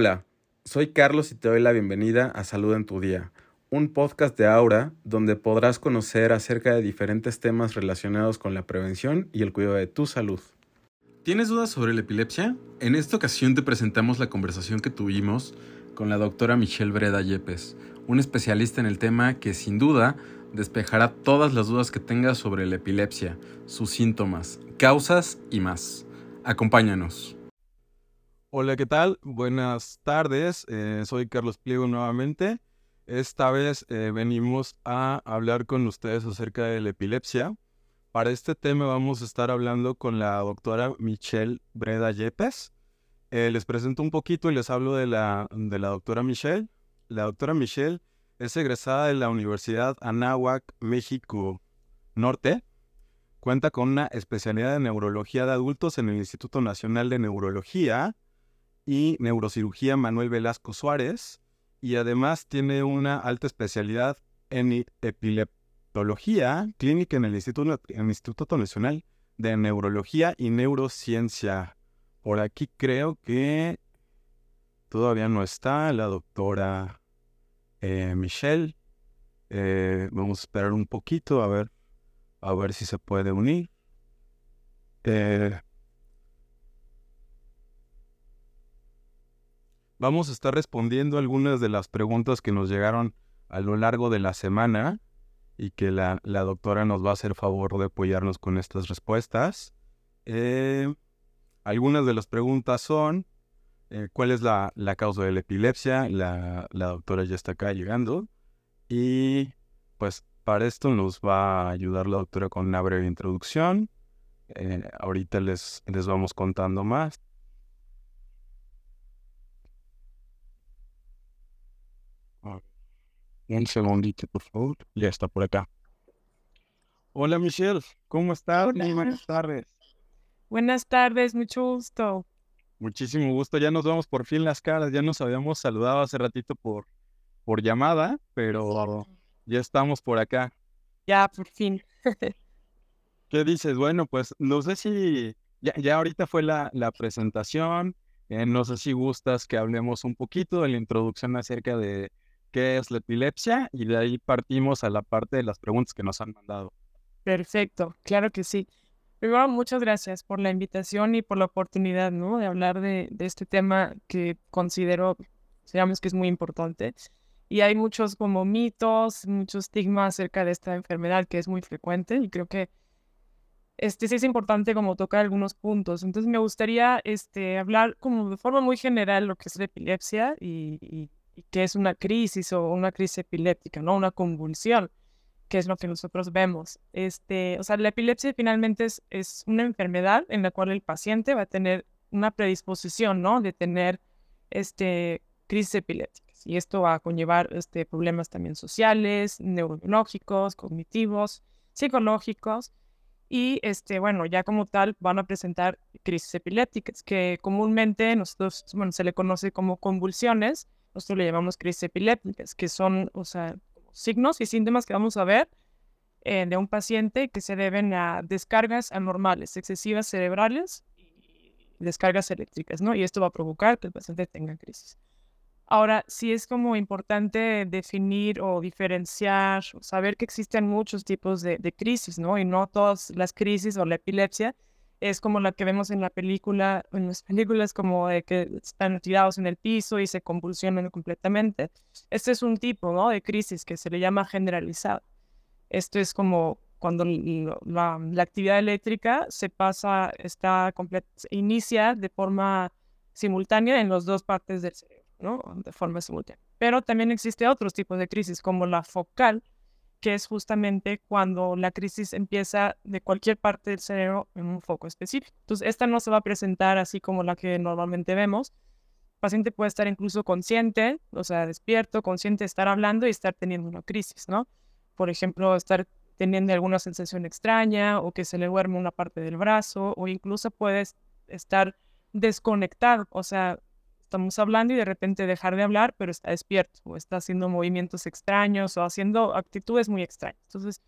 Hola, soy Carlos y te doy la bienvenida a Salud en tu Día, un podcast de Aura donde podrás conocer acerca de diferentes temas relacionados con la prevención y el cuidado de tu salud. ¿Tienes dudas sobre la epilepsia? En esta ocasión te presentamos la conversación que tuvimos con la doctora Michelle Breda Yepes, un especialista en el tema que sin duda despejará todas las dudas que tengas sobre la epilepsia, sus síntomas, causas y más. Acompáñanos. Hola, ¿qué tal? Buenas tardes. Eh, soy Carlos Pliego nuevamente. Esta vez eh, venimos a hablar con ustedes acerca de la epilepsia. Para este tema vamos a estar hablando con la doctora Michelle Breda Yepes. Eh, les presento un poquito y les hablo de la, de la doctora Michelle. La doctora Michelle es egresada de la Universidad Anáhuac, México Norte. Cuenta con una especialidad en neurología de adultos en el Instituto Nacional de Neurología y Neurocirugía Manuel Velasco Suárez. Y además tiene una alta especialidad en epileptología clínica en el Instituto, en el Instituto Nacional de Neurología y Neurociencia. Por aquí creo que todavía no está la doctora eh, Michelle. Eh, vamos a esperar un poquito a ver, a ver si se puede unir. Eh, vamos a estar respondiendo algunas de las preguntas que nos llegaron a lo largo de la semana y que la, doctora nos va a hacer favor de apoyarnos con estas respuestas. algunas de las preguntas son, eh, cuál es la, causa de la epilepsia. La, doctora ya está acá llegando. Y pues para esto nos va a ayudar la doctora con una breve introducción. Eh, ahorita les, les vamos contando más. Un segundito, por favor. Ya está por acá. Hola Michelle, ¿cómo estás? Buenas tardes. Buenas tardes, mucho gusto. Muchísimo gusto. Ya nos vemos por fin las caras. Ya nos habíamos saludado hace ratito por, por llamada, pero ya estamos por acá. Ya, por fin. ¿Qué dices? Bueno, pues no sé si ya, ya ahorita fue la, la presentación. Eh, no sé si gustas que hablemos un poquito de la introducción acerca de qué es la epilepsia y de ahí partimos a la parte de las preguntas que nos han mandado. Perfecto, claro que sí. Primero, muchas gracias por la invitación y por la oportunidad, ¿no? De hablar de, este tema que considero, digamos que es muy importante. Y hay muchos como mitos, muchos estigmas acerca de esta enfermedad que es muy frecuente y creo que este sí es importante como tocar algunos puntos. Entonces me gustaría este, hablar como de forma muy general lo que es la epilepsia y, qué es una crisis o una crisis epiléptica, ¿no? Una convulsión que es lo que nosotros vemos. Este, o sea, la epilepsia finalmente es, es una enfermedad en la cual el paciente va a tener una predisposición, ¿no? De tener este, crisis epilépticas. Y esto va a conllevar este, problemas también sociales, neurológicos, cognitivos, psicológicos. Y este, bueno, ya como tal van a presentar crisis epilépticas, que comúnmente nosotros, bueno, se le conoce como convulsiones, nosotros le llamamos crisis epilépticas, que son, o sea, signos y síntomas que vamos a ver eh, de un paciente que se deben a descargas anormales, excesivas cerebrales y descargas eléctricas, ¿no? Y esto va a provocar que el paciente tenga crisis. Ahora, sí es como importante definir o diferenciar, o saber que existen muchos tipos de, de crisis, ¿no? Y no todas las crisis o la epilepsia es como la que vemos en la película, en las películas como de que están tirados en el piso y se convulsionan completamente. Este es un tipo de crisis que se le llama generalizada. Esto es como cuando la, actividad eléctrica se pasa, está inicia de forma simultánea en las dos partes del cerebro, ¿no? De forma simultánea. Pero también existe otros tipos de crisis, como la focal, que es justamente cuando la crisis empieza de cualquier parte del cerebro en un foco específico. Entonces, esta no se va a presentar así como la que normalmente vemos. El paciente puede estar incluso consciente, o sea, despierto, consciente de estar hablando y estar teniendo una crisis, ¿no? Por ejemplo, estar teniendo alguna sensación extraña o que se le duerme una parte del brazo o incluso puede estar desconectado, o sea, estamos hablando y de repente dejar de hablar, pero está despierto o está haciendo movimientos extraños o haciendo actitudes muy extrañas. Entonces,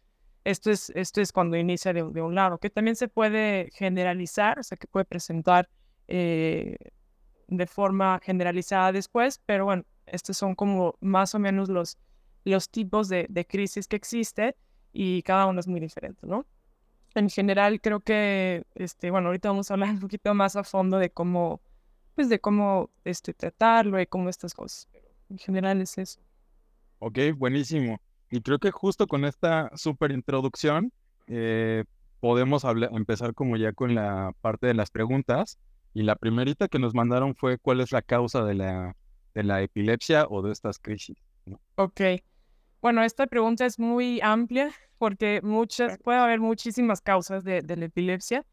esto es, esto es cuando inicia de, un lado, que también se puede generalizar, o sea, que puede presentar eh, de forma generalizada después, pero bueno, estos son como más o menos los, los tipos de, de crisis que existe y cada uno es muy diferente, ¿no? En general creo que, este, bueno, ahorita vamos a hablar un poquito más a fondo de cómo, pues de cómo este, tratarlo y cómo estas cosas, pero en general es eso. Ok, buenísimo. Y creo que justo con esta súper introducción eh, podemos empezar como ya con la parte de las preguntas. Y la primerita que nos mandaron fue cuál es la causa de la, de la epilepsia o de estas crisis. Ok. Bueno, esta pregunta es muy amplia porque muchas, puede haber muchísimas causas de, la epilepsia,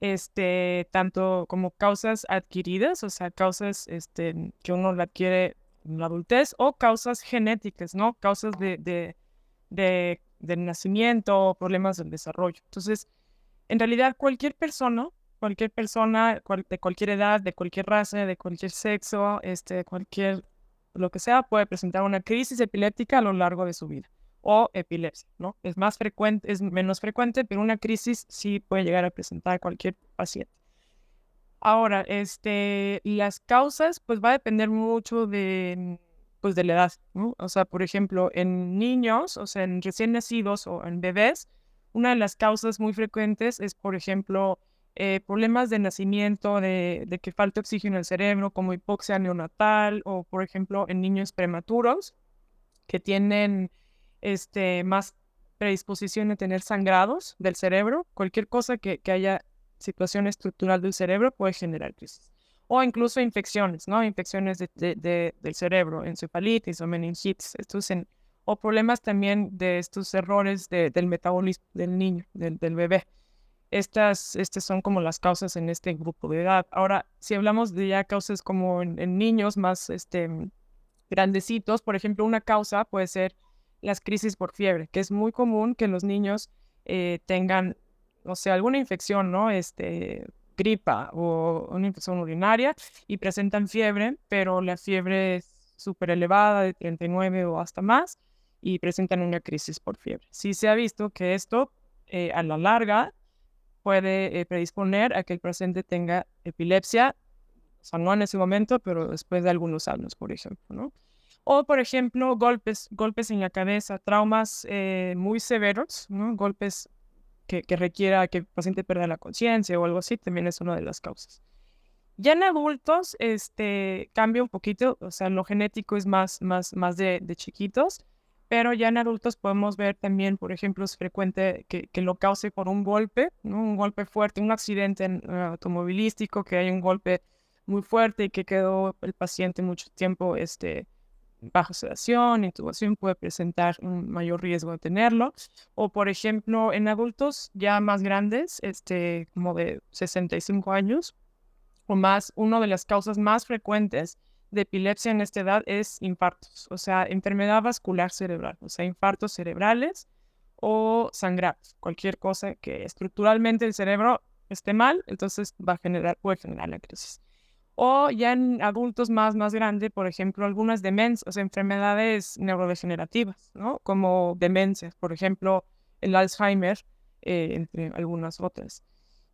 este, tanto como causas adquiridas, o sea, causas este, que uno adquiere en la adultez, o causas genéticas, ¿no? Causas de, de, de, de nacimiento, problemas del desarrollo. Entonces, en realidad, cualquier persona, cualquier persona de cualquier edad, de cualquier raza, de cualquier sexo, este, cualquier lo que sea, puede presentar una crisis epiléptica a lo largo de su vida o epilepsia, ¿no? Es más frecuente, es menos frecuente, pero una crisis sí puede llegar a presentar cualquier paciente. Ahora, este, las causas, pues va a depender mucho de, pues de la edad, ¿no? O sea, por ejemplo, en niños, o sea, en recién nacidos o en bebés, una de las causas muy frecuentes es, por ejemplo, eh, problemas de nacimiento, de, de, que falte oxígeno en el cerebro, como hipoxia neonatal, o por ejemplo en niños prematuros que tienen este, más predisposición a tener sangrados del cerebro, cualquier cosa que, que haya situación estructural del cerebro puede generar crisis. O incluso infecciones, ¿no? Infecciones de, de, del cerebro, encefalitis o meningitis, estos en, o problemas también de estos errores del metabolismo del niño, del, bebé. Estas, estas son como las causas en este grupo de edad. Ahora, si hablamos de ya causas como en, niños más este, grandecitos, por ejemplo, una causa puede ser las crisis por fiebre, que es muy común que los niños eh, tengan, no sé, alguna infección, ¿no? Este, gripa o una infección urinaria y presentan fiebre, pero la fiebre es súper elevada, de 39 o hasta más, y presentan una crisis por fiebre. Sí se ha visto que esto eh, a la larga puede eh, predisponer a que el paciente tenga epilepsia, o sea, no en ese momento, pero después de algunos años, por ejemplo, ¿no? O, por ejemplo, golpes, golpes en la cabeza, traumas eh, muy severos, ¿no? Golpes que, que requiera que el paciente pierda la conciencia o algo así, también es una de las causas. Ya en adultos, este, cambia un poquito, o sea, lo genético es más, más, más de, de chiquitos, pero ya en adultos podemos ver también, por ejemplo, es frecuente que, que lo cause por un golpe, ¿no? un golpe fuerte, un accidente eh, automovilístico, que hay un golpe muy fuerte y que quedó el paciente mucho tiempo este, bajo sedación, intubación, puede presentar un mayor riesgo de tenerlo. O, por ejemplo, en adultos ya más grandes, este, como de 65 años o más, una de las causas más frecuentes de epilepsia en esta edad es infartos, o sea, enfermedad vascular cerebral, o sea, infartos cerebrales o sangrados, cualquier cosa que estructuralmente el cerebro esté mal, entonces va a generar, puede generar la crisis. O ya en adultos más, más grandes, por ejemplo, algunas demencias, enfermedades neurodegenerativas, ¿no? Como demencias, por ejemplo, el Alzheimer, eh, entre algunas otras.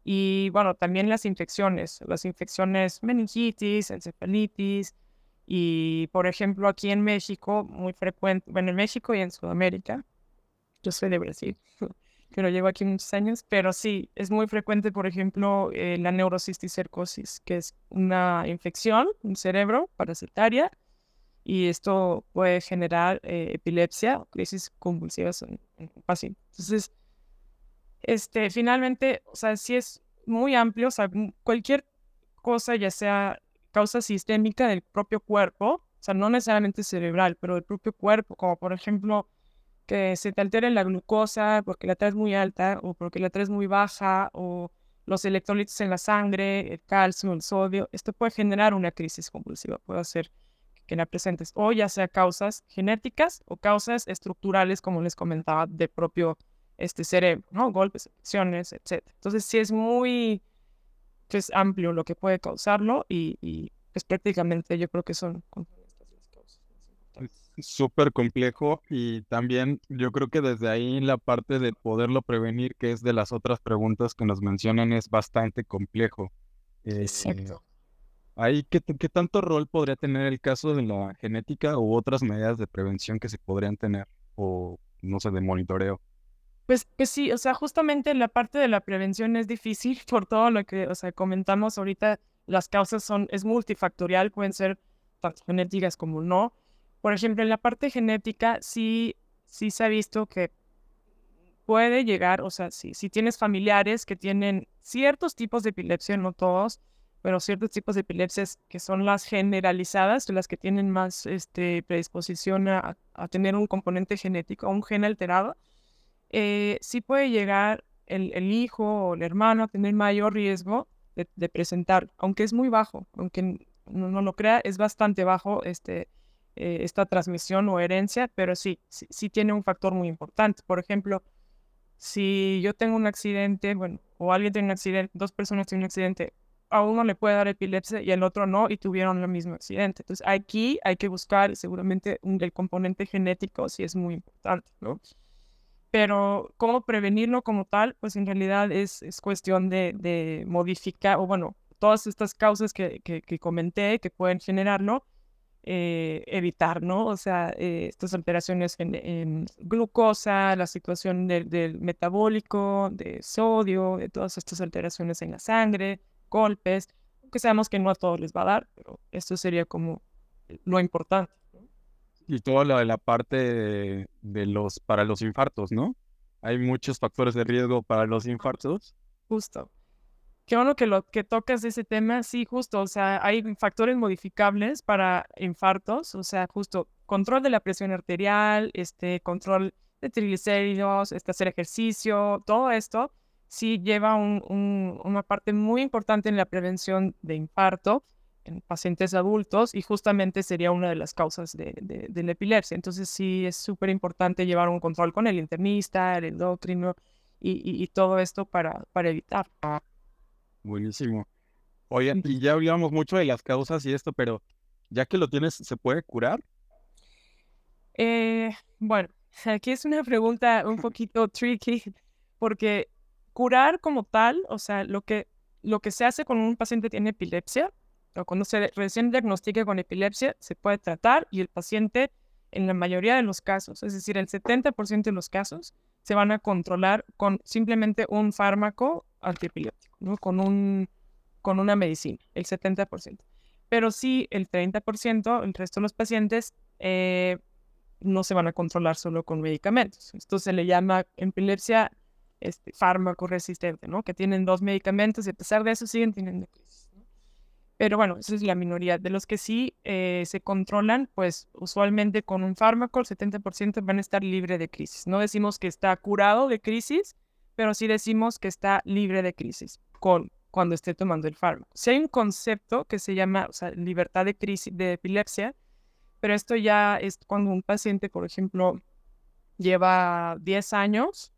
Y bueno, también las infecciones, las infecciones meningitis, encefalitis, y, por ejemplo, aquí en México, muy frecuente, bueno, en México y en Sudamérica, yo soy de Brasil, pero llevo aquí muchos años, pero sí, es muy frecuente, por ejemplo, eh, la neurocisticercosis, que es una infección en cerebro parasitaria, y esto puede generar eh, epilepsia crisis convulsivas en. Entonces, este, finalmente, o sea, sí es muy amplio, o sea, cualquier cosa, ya sea causa sistémica del propio cuerpo, o sea, no necesariamente cerebral, pero del propio cuerpo, como por ejemplo que se te altere la glucosa porque la traes muy alta o porque la traes muy baja o los electrolitos en la sangre, el calcio, el sodio, esto puede generar una crisis convulsiva, puede hacer que la presentes, o ya sea causas genéticas o causas estructurales, como les comentaba, del propio este cerebro, ¿no? Golpes, infecciones, etc. Entonces, sí es muy es amplio lo que puede causarlo y, y pues prácticamente yo creo que son súper complejo y también yo creo que desde ahí la parte de poderlo prevenir, que es de las otras preguntas que nos mencionan, es bastante complejo. Exacto. Eh, Ahí, ¿qué, ¿qué tanto rol podría tener el caso de la genética u otras medidas de prevención que se podrían tener? O, no sé, de monitoreo. Pues, pues sí, o sea, justamente la parte de la prevención es difícil por todo lo que, o sea, comentamos ahorita, las causas son, es multifactorial, pueden ser tanto genéticas como no. Por ejemplo, en la parte genética sí, sí se ha visto que puede llegar, o sea, si, si tienes familiares que tienen ciertos tipos de epilepsia, no todos, pero ciertos tipos de epilepsias que son las generalizadas, las que tienen más este, predisposición a, tener un componente genético, un gen alterado, eh, sí puede llegar el, hijo o el hermano a tener mayor riesgo de, presentar, aunque es muy bajo, aunque no, lo crea, es bastante bajo este, eh, esta transmisión o herencia, pero sí, sí, tiene un factor muy importante. Por ejemplo, si yo tengo un accidente, bueno, o alguien tiene un accidente, dos personas tienen un accidente, a uno le puede dar epilepsia y al otro no, y tuvieron el mismo accidente. Entonces, aquí hay que buscar seguramente el componente genético, si es muy importante, ¿no? Pero cómo prevenirlo como tal, pues en realidad es, es cuestión de, de, modificar, o bueno, todas estas causas que, que comenté que pueden generarlo, eh, evitar, ¿no? O sea, eh, estas alteraciones en, glucosa, la situación del, metabólico, de sodio, de todas estas alteraciones en la sangre, golpes, que sabemos que no a todos les va a dar, pero esto sería como lo importante. Y de la parte de, los, para los infartos, ¿no? Hay muchos factores de riesgo para los infartos. Justo qué bueno que lo que tocas ese tema, sí, justo, o sea, hay factores modificables para infartos, o sea, justo control de la presión arterial, este, control de triglicéridos, este, hacer ejercicio, todo esto sí lleva una parte muy importante en la prevención de infarto en pacientes adultos y justamente sería una de las causas de, la epilepsia. Entonces sí es súper importante llevar un control con el internista, el endocrino y, todo esto para evitar. Buenísimo. Oigan, y ya hablamos mucho de las causas y esto, pero ya que lo tienes, ¿se puede curar? Eh, bueno, aquí es una pregunta un poquito tricky, porque curar como tal, o sea, lo que, lo que se hace cuando un paciente tiene epilepsia, o cuando se recién diagnostica con epilepsia, se puede tratar y el paciente, en la mayoría de los casos, es decir, el 70% de los casos, se van a controlar con simplemente un fármaco antiepiléptico, ¿no? Con, un, con una medicina, el 70%. Pero sí, el 30%, el resto de los pacientes, eh, no se van a controlar solo con medicamentos. Esto se le llama epilepsia este, fármaco resistente, ¿no? Que tienen dos medicamentos y a pesar de eso siguen teniendo crisis. Pero bueno, esa es la minoría. De los que sí eh, se controlan, pues usualmente con un fármaco, el 70% van a estar libre de crisis. No decimos que está curado de crisis, pero sí decimos que está libre de crisis con, cuando esté tomando el fármaco. Si hay un concepto que se llama o sea, libertad de crisis de epilepsia, pero esto ya es cuando un paciente, por ejemplo, lleva 10 años,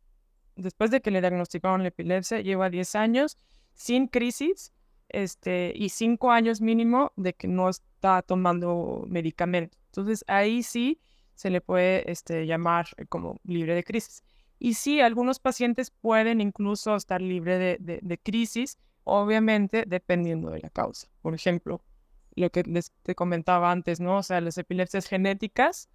después de que le diagnosticaron la epilepsia, lleva 10 años sin crisis este, y cinco años mínimo de que no está tomando medicamento. Entonces ahí sí se le puede este, llamar como libre de crisis. Y sí, algunos pacientes pueden incluso estar libre de, de, crisis, obviamente dependiendo de la causa. Por ejemplo, lo que les te comentaba antes, ¿no? O sea, las epilepsias genéticas,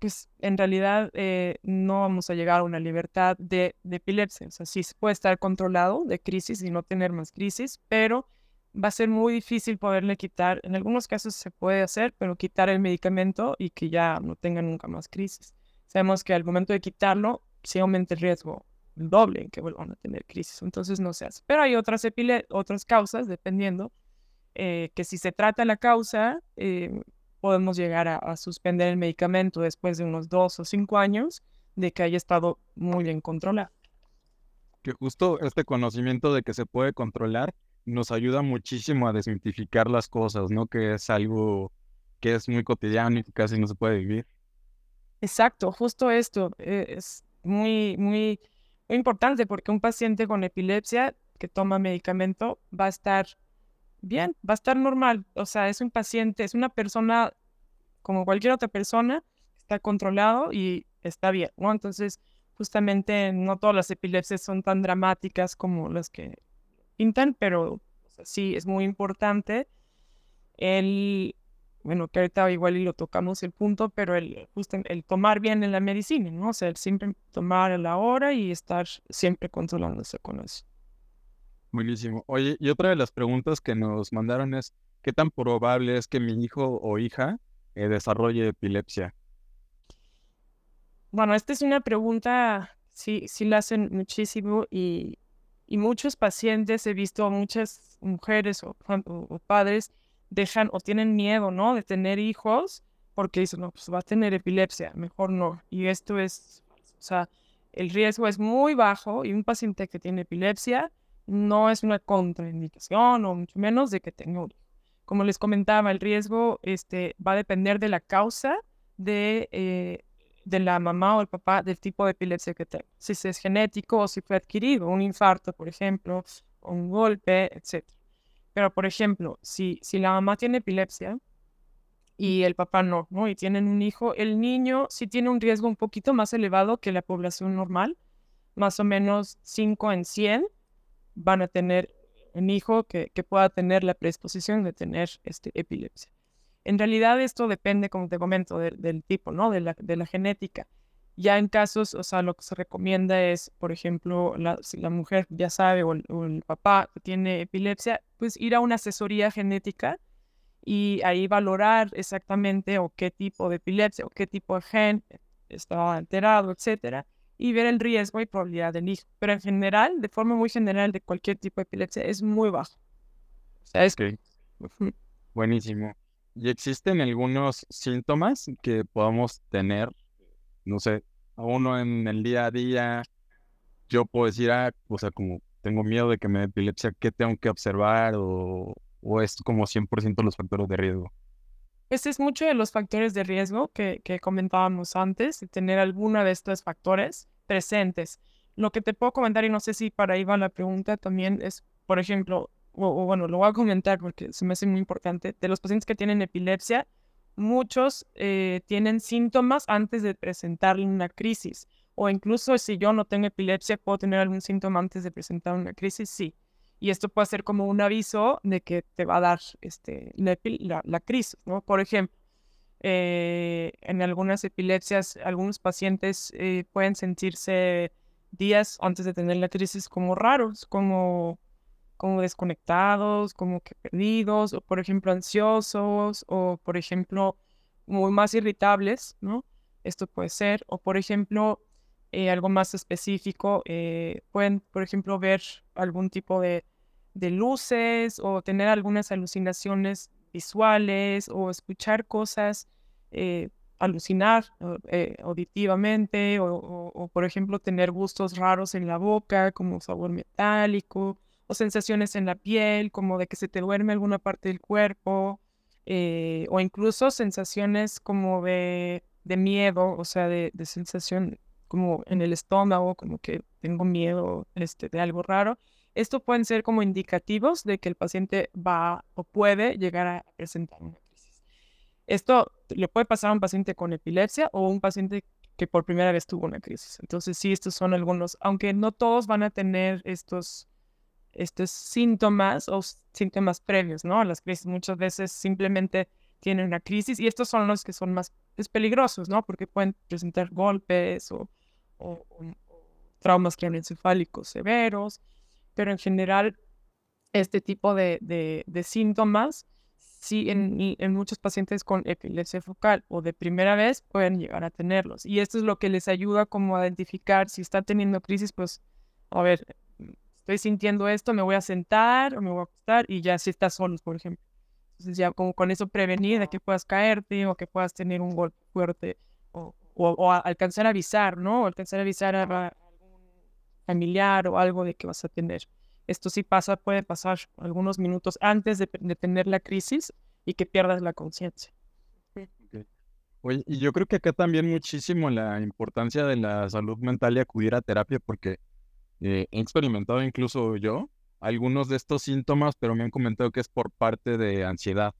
pues en realidad eh, no vamos a llegar a una libertad de, epilepsia. O sea, sí puede estar controlado de crisis y no tener más crisis, pero va a ser muy difícil poderle quitar, en algunos casos se puede hacer, pero quitar el medicamento y que ya no tenga nunca más crisis. Sabemos que al momento de quitarlo, sí aumenta el riesgo el doble en que vuelvan a tener crisis, entonces no se hace. Pero hay otras, otras causas, dependiendo, eh, que si se trata la causa, eh, podemos llegar a, suspender el medicamento después de unos dos o cinco años de que haya estado muy bien controlado. Que justo este conocimiento de que se puede controlar nos ayuda muchísimo a desmitificar las cosas, ¿no? Que es algo que es muy cotidiano y que casi no se puede vivir. Exacto, justo esto eh, es muy, muy, muy importante porque un paciente con epilepsia que toma medicamento va a estar bien, va a estar normal. O sea, es un paciente, es una persona como cualquier otra persona, está controlado y está bien. Entonces, justamente no todas las epilepsias son tan dramáticas como las que pintan, pero sí es muy importante el, bueno, que ahorita igual y lo tocamos el punto, pero el, justo el tomar bien en la medicina, ¿no? O sea, el siempre tomar a la hora y estar siempre controlándose con eso. Buenísimo. Oye, y otra de las preguntas que nos mandaron es, ¿qué tan probable es que mi hijo o hija eh, desarrolle epilepsia? Bueno, esta es una pregunta, sí, sí la hacen muchísimo y, y muchos pacientes, he visto muchas mujeres o, o, padres dejan o tienen miedo, ¿no? De tener hijos porque dicen, no, pues va a tener epilepsia, mejor no. Y esto es, o sea, el riesgo es muy bajo y un paciente que tiene epilepsia no es una contraindicación o mucho menos de que tenga un. Como les comentaba, el riesgo este, va a depender de la causa de, eh, de la mamá o el papá del tipo de epilepsia que tenga. Si es genético o si fue adquirido, un infarto, por ejemplo, un golpe, etc. Pero, por ejemplo, si, si la mamá tiene epilepsia y el papá no, ¿no? Y tienen un hijo, el niño sí tiene un riesgo un poquito más elevado que la población normal, más o menos 5 en 100 van a tener un hijo que, pueda tener la predisposición de tener este, epilepsia. En realidad esto depende, como te comento, del tipo, ¿no? De la, de la, genética. Ya en casos, o sea, lo que se recomienda es, por ejemplo, la, si la mujer ya sabe o el, papá tiene epilepsia, pues ir a una asesoría genética y ahí valorar exactamente o qué tipo de epilepsia o qué tipo de gen está alterado, etcétera, y ver el riesgo y probabilidad del hijo. Pero en general, de forma muy general, de cualquier tipo de epilepsia, es muy bajo. O sea, es... Buenísimo. ¿Y existen algunos síntomas que podamos tener? No sé, a uno en el día a día, yo puedo decir, ah, o sea, como tengo miedo de que me dé epilepsia, ¿qué tengo que observar? O, o es como 100% los factores de riesgo. Ese es mucho de los factores de riesgo que, comentábamos antes, tener alguna de estos factores presentes. Lo que te puedo comentar, y no sé si para va la pregunta también, es, por ejemplo, o, bueno, lo voy a comentar porque se me hace muy importante, de los pacientes que tienen epilepsia, muchos eh, tienen síntomas antes de presentar una crisis. O incluso si yo no tengo epilepsia, ¿puedo tener algún síntoma antes de presentar una crisis? Sí y esto puede ser como un aviso de que te va a dar este, la, crisis, ¿no? Por ejemplo, eh, en algunas epilepsias, algunos pacientes eh, pueden sentirse días antes de tener la crisis como raros, como, como desconectados, como perdidos, o por ejemplo ansiosos, o por ejemplo muy más irritables, ¿no? Esto puede ser, o por ejemplo eh, algo más específico, eh, pueden, por ejemplo, ver algún tipo de, luces o tener algunas alucinaciones visuales o escuchar cosas, eh, alucinar auditivamente o, por ejemplo, tener gustos raros en la boca, como sabor metálico, o sensaciones en la piel, como de que se te duerme alguna parte del cuerpo, o incluso sensaciones como de, miedo, o sea, de, de sensación como en el estómago, como que tengo miedo este, de algo raro. Esto pueden ser como indicativos de que el paciente va o puede llegar a presentar una crisis. Esto le puede pasar a un paciente con epilepsia o un paciente que por primera vez tuvo una crisis. Entonces, sí, estos son algunos, aunque no todos van a tener estos, estos síntomas o síntomas previos, ¿no? Las crisis muchas veces simplemente tienen una crisis y estos son los que son más peligrosos, ¿no? Porque pueden presentar golpes o, o, traumas craneoencefálicos severos, pero en general este tipo de, de, síntomas, sí, en, en, muchos pacientes con epilepsia focal o de primera vez pueden llegar a tenerlos. Y esto es lo que les ayuda como a identificar si está teniendo crisis, pues, a ver, estoy sintiendo esto, me voy a sentar o me voy a acostar y ya si estás solos, por ejemplo. Entonces ya como con eso prevenir de que puedas caerte o que puedas tener un golpe fuerte o, o, alcanzar a avisar, ¿no? alcanzar a avisar a, algún familiar o algo de que vas a tener. Esto sí pasa, puede pasar algunos minutos antes de, tener la crisis y que pierdas la conciencia. Oye, y yo creo que acá también muchísimo la importancia de la salud mental y acudir a terapia, porque eh, he experimentado incluso yo algunos de estos síntomas, pero me han comentado que es por parte de ansiedad,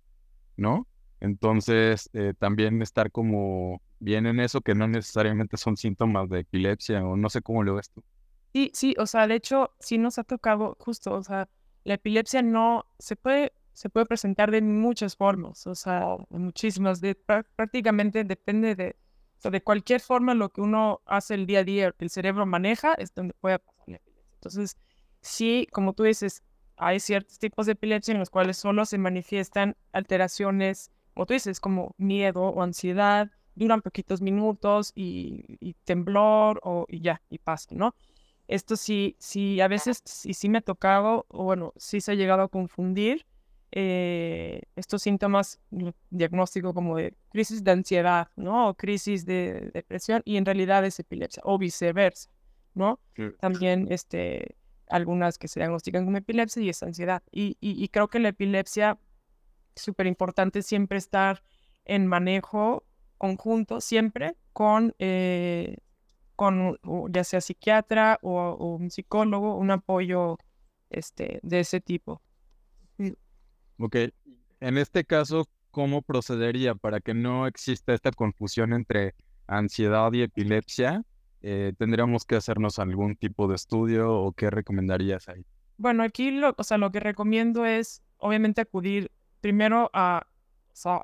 ¿no? Entonces, eh, también estar como bien en eso, que no necesariamente son síntomas de epilepsia, o no sé cómo lo ves tú. Sí, sí, o sea, de hecho, sí nos ha tocado justo, o sea, la epilepsia no se puede, se puede presentar de muchas formas, o sea, muchísimas, de, prácticamente depende de, de cualquier forma lo que uno hace el día a día, que el cerebro maneja, es donde puede. Entonces, sí, como tú dices, hay ciertos tipos de epilepsia en los cuales solo se manifiestan alteraciones, como tú dices, como miedo o ansiedad, duran poquitos minutos y, temblor o y ya, y pasa, ¿no? Esto sí, sí, a veces sí, me ha tocado, o bueno, sí se ha llegado a confundir eh, estos síntomas diagnóstico como de crisis de ansiedad, ¿no? O crisis de depresión y en realidad es epilepsia o viceversa, ¿no? También este, algunas que se diagnostican como epilepsia y es ansiedad. Y, y, creo que la epilepsia es súper importante siempre estar en manejo conjunto, siempre con, eh, con ya sea psiquiatra o, o, un psicólogo, un apoyo este, de ese tipo. Ok, en este caso, ¿cómo procedería para que no exista esta confusión entre ansiedad y epilepsia? Eh, ¿Tendríamos que hacernos algún tipo de estudio o qué recomendarías ahí? Bueno, aquí lo, o sea, lo que recomiendo es, obviamente, acudir primero a,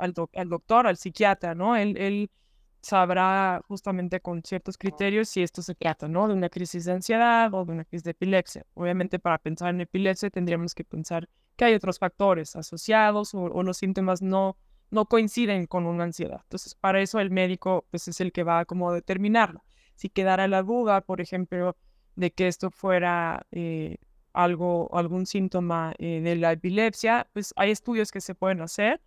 al, doctor, al psiquiatra, ¿no? Él, sabrá justamente con ciertos criterios si esto se trata, ¿no? De una crisis de ansiedad o de una crisis de epilepsia. Obviamente para pensar en epilepsia tendríamos que pensar que hay otros factores asociados o, los síntomas no, coinciden con una ansiedad. Entonces para eso el médico pues es el que va a determinarlo. Si quedara la duda, por ejemplo, de que esto fuera eh, algo, algún síntoma eh, de la epilepsia, pues hay estudios que se pueden hacer,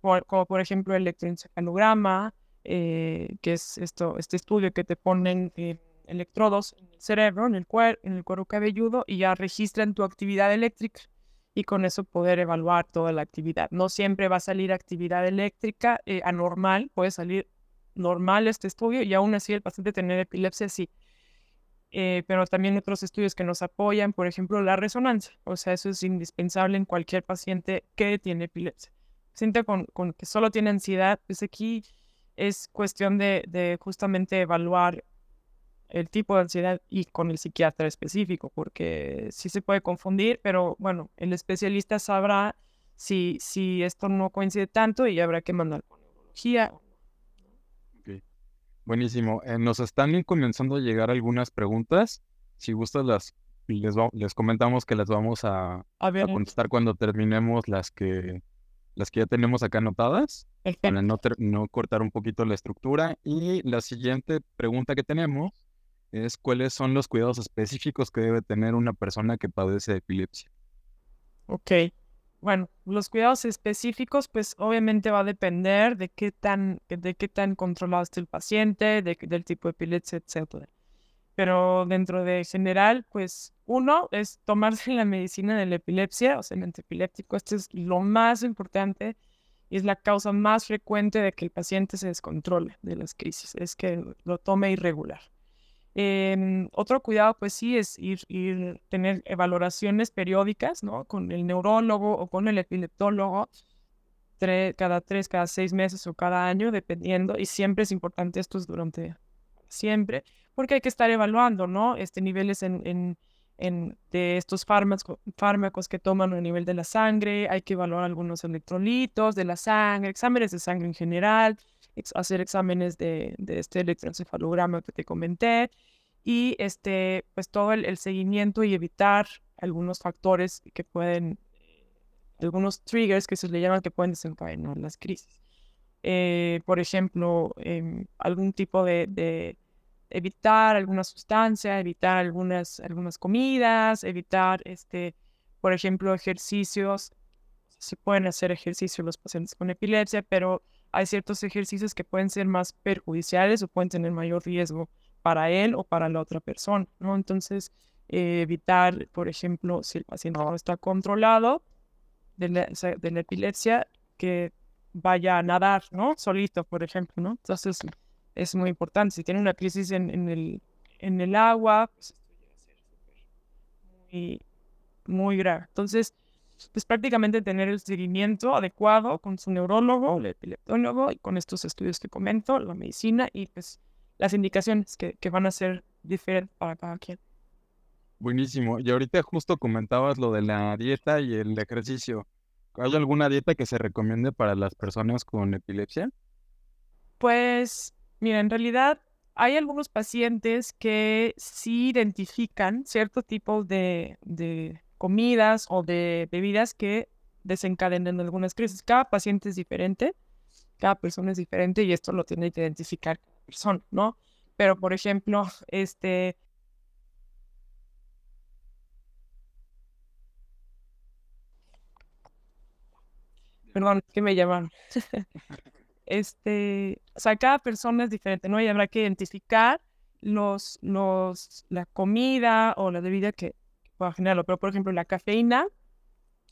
como por ejemplo el electroencefalograma, eh, que es esto, este estudio que te ponen eh, electrodos en el cerebro, en el, en el cuero cabelludo, y ya registran tu actividad eléctrica y con eso poder evaluar toda la actividad. No siempre va a salir actividad eléctrica eh, anormal, puede salir normal este estudio y aún así el paciente tener epilepsia sí. pero también otros estudios que nos apoyan, por ejemplo, la resonancia. O sea, eso es indispensable en cualquier paciente que tiene epilepsia. Siente con, con que solo tiene ansiedad, pues aquí es cuestión de, justamente evaluar el tipo de ansiedad y con el psiquiatra específico, porque sí se puede confundir, pero bueno, el especialista sabrá si, si esto no coincide tanto y habrá que mandar con neurología. Buenísimo. Eh, nos están comenzando a llegar algunas preguntas. Si gustas, las, les, les comentamos que las vamos a, a contestar cuando terminemos las que, las que ya tenemos acá anotadas para no, no cortar un poquito la estructura. Y la siguiente pregunta que tenemos es cuáles son los cuidados específicos que debe tener una persona que padece epilepsia. Ok, bueno, los cuidados específicos, pues obviamente va a depender de qué tan, de qué tan controlado esté el paciente, de, del tipo de epilepsia, etc. Pero dentro de general, pues uno es tomarse la medicina de la epilepsia, o sea, el antiepiléptico, esto es lo más importante y es la causa más frecuente de que el paciente se descontrole de las crisis, es que lo tome irregular. Em, otro cuidado, pues sí, es ir, ir, tener valoraciones periódicas, ¿no? Con el neurólogo o con el epileptólogo, cada tres, cada seis meses o cada año, dependiendo, y siempre es importante esto es durante siempre, porque hay que estar evaluando, ¿no? Este niveles en de estos fármacos, fármacos que toman a nivel de la sangre, hay que evaluar algunos electrolitos de la sangre, exámenes de sangre en general, hacer exámenes de, de este electroencefalograma que te comenté y este, pues todo el, seguimiento y evitar algunos factores que pueden, algunos triggers que se le llaman que pueden desencadenar las crisis. Eh, por ejemplo, em, algún tipo de evitar alguna sustancia, evitar algunas, algunas comidas, evitar, este, por ejemplo, ejercicios. Se pueden hacer ejercicios los pacientes con epilepsia, pero hay ciertos ejercicios que pueden ser más perjudiciales o pueden tener mayor riesgo para él o para la otra persona, ¿no? Entonces, eh, evitar, por ejemplo, si el paciente no está controlado de la, de la epilepsia, que vaya a nadar, ¿no? Solito, por ejemplo, ¿no? Entonces, es muy importante. Si tiene una crisis en, en, el, en el agua, pues esto llega a ser muy, muy grave. Entonces, pues prácticamente tener el seguimiento adecuado con su neurólogo, el epileptólogo y con estos estudios que comento, la medicina y pues las indicaciones que, que van a ser diferentes para cada quien. Buenísimo. Y ahorita justo comentabas lo de la dieta y el ejercicio. ¿Hay alguna dieta que se recomiende para las personas con epilepsia? Pues, mira, en realidad hay algunos pacientes que sí identifican ciertos tipos de, de comidas o de bebidas que desencadenen algunas crisis. Cada paciente es diferente, cada persona es diferente y esto lo tiene que identificar cada persona, ¿no? Pero, por ejemplo, este... Perdón, que me llamaron. este, o sea, cada persona es diferente, ¿no? Y habrá que identificar los, los, la comida o la bebida que, pueda generarlo. Pero, por ejemplo, la cafeína,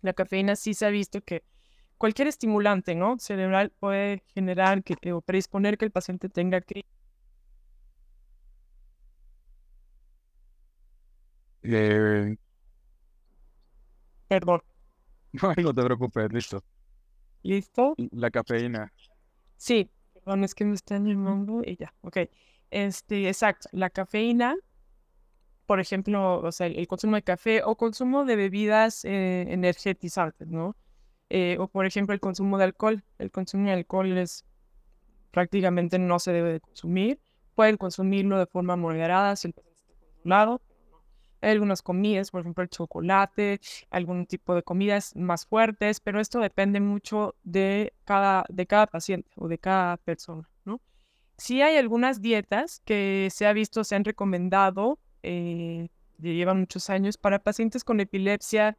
la cafeína sí se ha visto que cualquier estimulante, ¿no? Cerebral puede generar que, o predisponer que el paciente tenga crisis. Eh, Perdón. no, no te preocupes, listo. ¿Listo? La cafeína. Sí, perdón, es que me están llamando y ya, ok. Este, exacto, la cafeína, por ejemplo, o sea, el consumo de café o consumo de bebidas eh, ¿no? Eh, o por ejemplo, el consumo de alcohol. El consumo de alcohol es prácticamente no se debe de consumir. Pueden consumirlo de forma moderada si el controlado. Hay algunas comidas, por ejemplo, el chocolate, algún tipo de comidas más fuertes, pero esto depende mucho de cada, de cada paciente o de cada persona, ¿no? Sí hay algunas dietas que se ha visto, se han recomendado, eh, llevan muchos años, para pacientes con epilepsia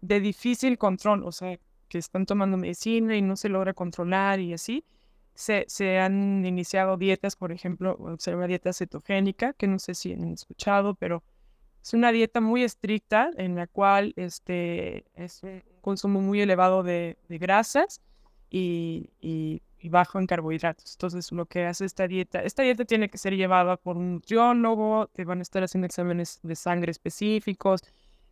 de difícil control, o sea, que están tomando medicina y no se logra controlar y así. Se, se han iniciado dietas, por ejemplo, se llama dieta cetogénica, que no sé si han escuchado, pero es una dieta muy estricta en la cual este, es un consumo muy elevado de, de grasas y, y, bajo en carbohidratos. Entonces, lo que hace esta dieta, esta dieta tiene que ser llevada por un nutriólogo, te van a estar haciendo exámenes de sangre específicos,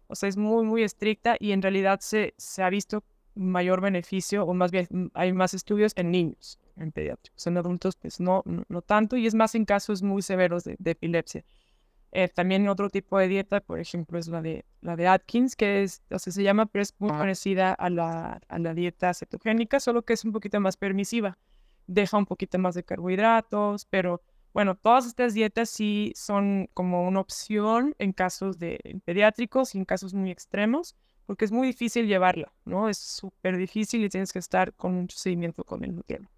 o sea, es muy, muy estricta y en realidad se, se ha visto mayor beneficio, o más bien hay más estudios en niños, en pediátricos, en adultos pues no, no, no tanto, y es más en casos muy severos de epilepsia. Eh, también otro tipo de dieta, por ejemplo, es la de, la de Atkins, que es, o sea, se llama, pero es muy parecida a la, a la dieta cetogénica, solo que es un poquito más permisiva. Deja un poquito más de carbohidratos, pero bueno, todas estas dietas sí son como una opción en casos de pediátricos y en casos muy extremos, porque es muy difícil llevarla, ¿no? Es súper difícil y tienes que estar con mucho seguimiento con el nutriólogo.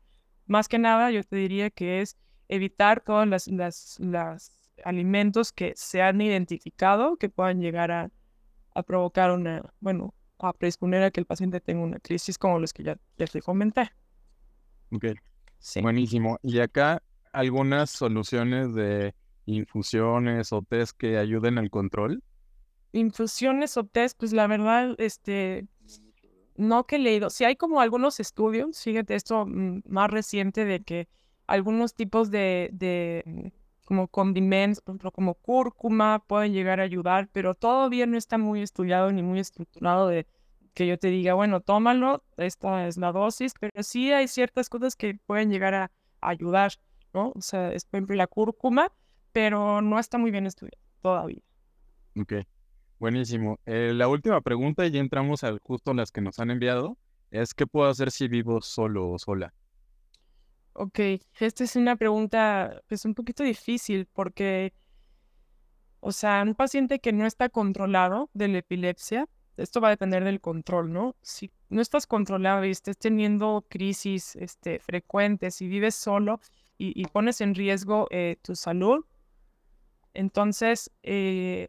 Más que nada, yo te diría que es evitar todas las, las, las alimentos que se han identificado que puedan llegar a, a, provocar una, bueno, a predisponer a que el paciente tenga una crisis como los que ya, ya te comenté. Ok, sí. buenísimo. Y acá algunas soluciones de infusiones o test que ayuden al control. Infusiones o test, pues la verdad, este, no que he leído. Si sí hay como algunos estudios, fíjate esto más reciente de que algunos tipos de, de como condimentos, por ejemplo, como cúrcuma, pueden llegar a ayudar, pero todavía no está muy estudiado ni muy estructurado de que yo te diga, bueno, tómalo, esta es la dosis, pero sí hay ciertas cosas que pueden llegar a ayudar, ¿no? O sea, es por ejemplo la cúrcuma, pero no está muy bien estudiado todavía. Ok, buenísimo. Eh, la última pregunta, y ya entramos al justo las que nos han enviado, es ¿qué puedo hacer si vivo solo o sola? Ok, esta es una pregunta pues un poquito difícil porque, o sea, un paciente que no está controlado de la epilepsia, esto va a depender del control, ¿no? Si no estás controlado y estás teniendo crisis este, frecuentes y vives solo y, y pones en riesgo eh, tu salud, entonces eh,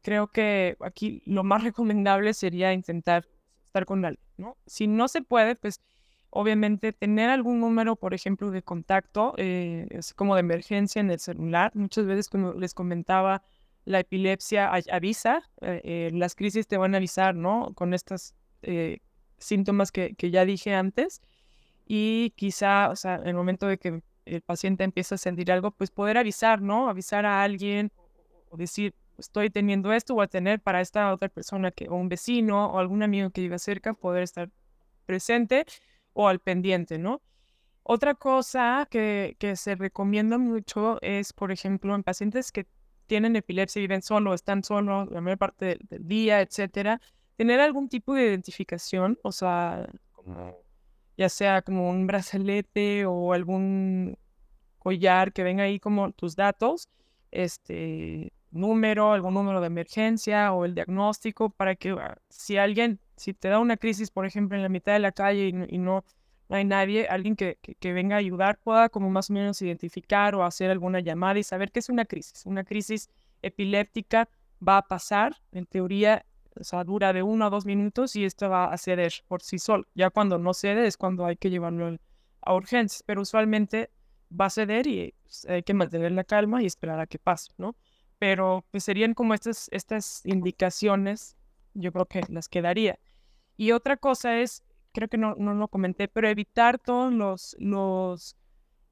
creo que aquí lo más recomendable sería intentar estar con alguien, ¿no? Si no se puede, pues obviamente tener algún número, por ejemplo, de contacto, eh, como de emergencia en el celular. Muchas veces, como les comentaba, la epilepsia avisa, eh, eh, las crisis te van a avisar, ¿no? Con estos eh, síntomas que, que, ya dije antes. Y quizá, o sea, en el momento de que el paciente empieza a sentir algo, pues poder avisar, ¿no? Avisar a alguien o decir, estoy teniendo esto, o a tener para esta otra persona, que, o un vecino o algún amigo que viva cerca, poder estar presente o al pendiente, ¿no? Otra cosa que, que, se recomienda mucho es, por ejemplo, en pacientes que tienen epilepsia y viven solo, están solos la mayor parte del, del día, etcétera, tener algún tipo de identificación, o sea, ya sea como un brazalete o algún collar que venga ahí como tus datos, este número, algún número de emergencia o el diagnóstico para que ah, si alguien, si te da una crisis, por ejemplo, en la mitad de la calle y, no, hay nadie, alguien que, que, venga a ayudar pueda como más o menos identificar o hacer alguna llamada y saber que es una crisis. Una crisis epiléptica va a pasar, en teoría, o sea, dura de uno a dos minutos y esto va a ceder por sí solo. Ya cuando no cede es cuando hay que llevarlo a urgencias, pero usualmente va a ceder y pues, hay que mantener la calma y esperar a que pase, ¿no? Pero pues serían como estas, estas indicaciones, yo creo que las quedaría. Y otra cosa es, creo que no, no lo comenté, pero evitar todos los, los,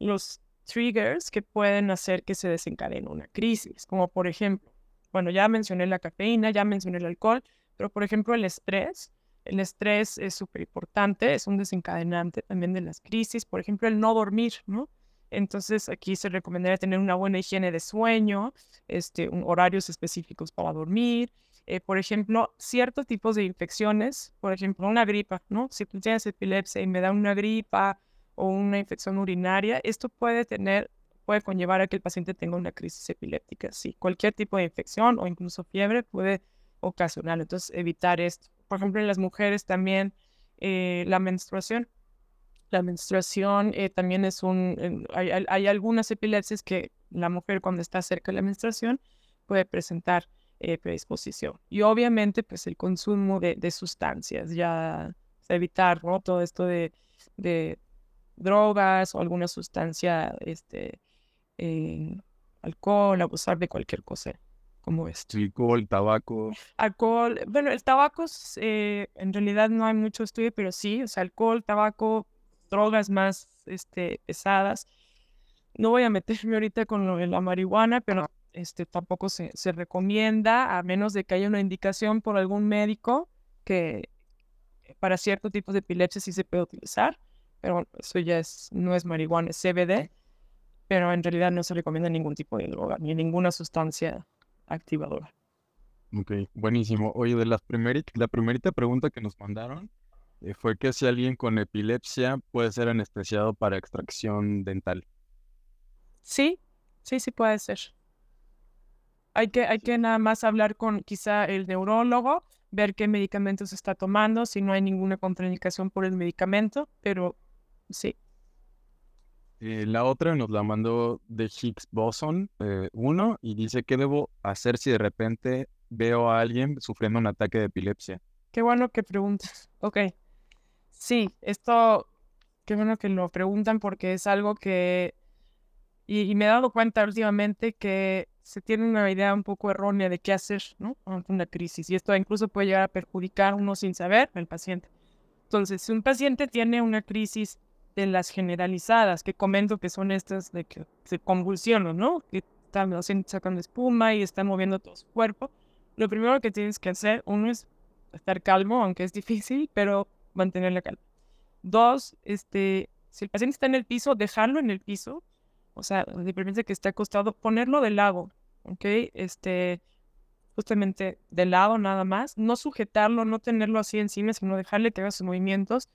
los triggers que pueden hacer que se desencadene una crisis, como por ejemplo, bueno, ya mencioné la cafeína, ya mencioné el alcohol, pero por ejemplo el estrés, el estrés es súper importante, es un desencadenante también de las crisis, por ejemplo el no dormir, ¿no? Entonces aquí se recomendaría tener una buena higiene de sueño, este, horarios específicos para dormir, eh, por ejemplo, ciertos tipos de infecciones, por ejemplo, una gripa, ¿no? Si tú tienes epilepsia y me da una gripa o una infección urinaria, esto puede tener, puede conllevar a que el paciente tenga una crisis epiléptica. Sí, cualquier tipo de infección o incluso fiebre puede ocasionar. Entonces, evitar esto. Por ejemplo, en las mujeres también eh, la menstruación. La menstruación eh, también es un... Hay, hay, algunas epilepsias que la mujer cuando está cerca de la menstruación puede presentar eh, predisposición. Y obviamente, pues el consumo de, de sustancias, ya evitar ¿no? todo esto de, de, drogas o alguna sustancia, este, eh, alcohol, abusar de cualquier cosa como esto. Alcohol, tabaco. Alcohol, bueno, el tabaco eh, en realidad no hay mucho estudio, pero sí, o sea, alcohol, tabaco, drogas más este, pesadas. No voy a meterme ahorita con lo de la marihuana, pero este, tampoco se, se recomienda, a menos de que haya una indicación por algún médico que para ciertos tipos de epilepsia sí se puede utilizar pero bueno, eso ya es, no es marihuana, es CBD, pero en realidad no se recomienda ningún tipo de droga ni ninguna sustancia activadora. Ok, buenísimo. Oye, de las la primerita pregunta que nos mandaron eh, fue que si alguien con epilepsia puede ser anestesiado para extracción dental. Sí, sí, sí puede ser. Hay que, hay que nada más hablar con quizá el neurólogo, ver qué medicamentos está tomando, si no hay ninguna contraindicación por el medicamento, pero Sí. Eh, la otra nos la mandó de Higgs Boson 1 eh, y dice, ¿qué debo hacer si de repente veo a alguien sufriendo un ataque de epilepsia? Qué bueno que preguntas. Ok. Sí, esto, qué bueno que lo preguntan porque es algo que... Y, me he dado cuenta últimamente que se tiene una idea un poco errónea de qué hacer, ¿no? Ante una crisis. Y esto incluso puede llegar a perjudicar uno sin saber al paciente. Entonces, si un paciente tiene una crisis de las generalizadas, que comento que son estas de que se convulsionan, ¿no? Que están sacando espuma y están moviendo todo su cuerpo. Lo primero que tienes que hacer, uno es estar calmo, aunque es difícil, pero mantener la calma. Dos, este, si el paciente está en el piso, dejarlo en el piso, o sea, de que esté acostado, ponerlo de lado, ¿ok? Este, justamente de lado nada más, no sujetarlo, no tenerlo así encima, sino dejarle que haga sus movimientos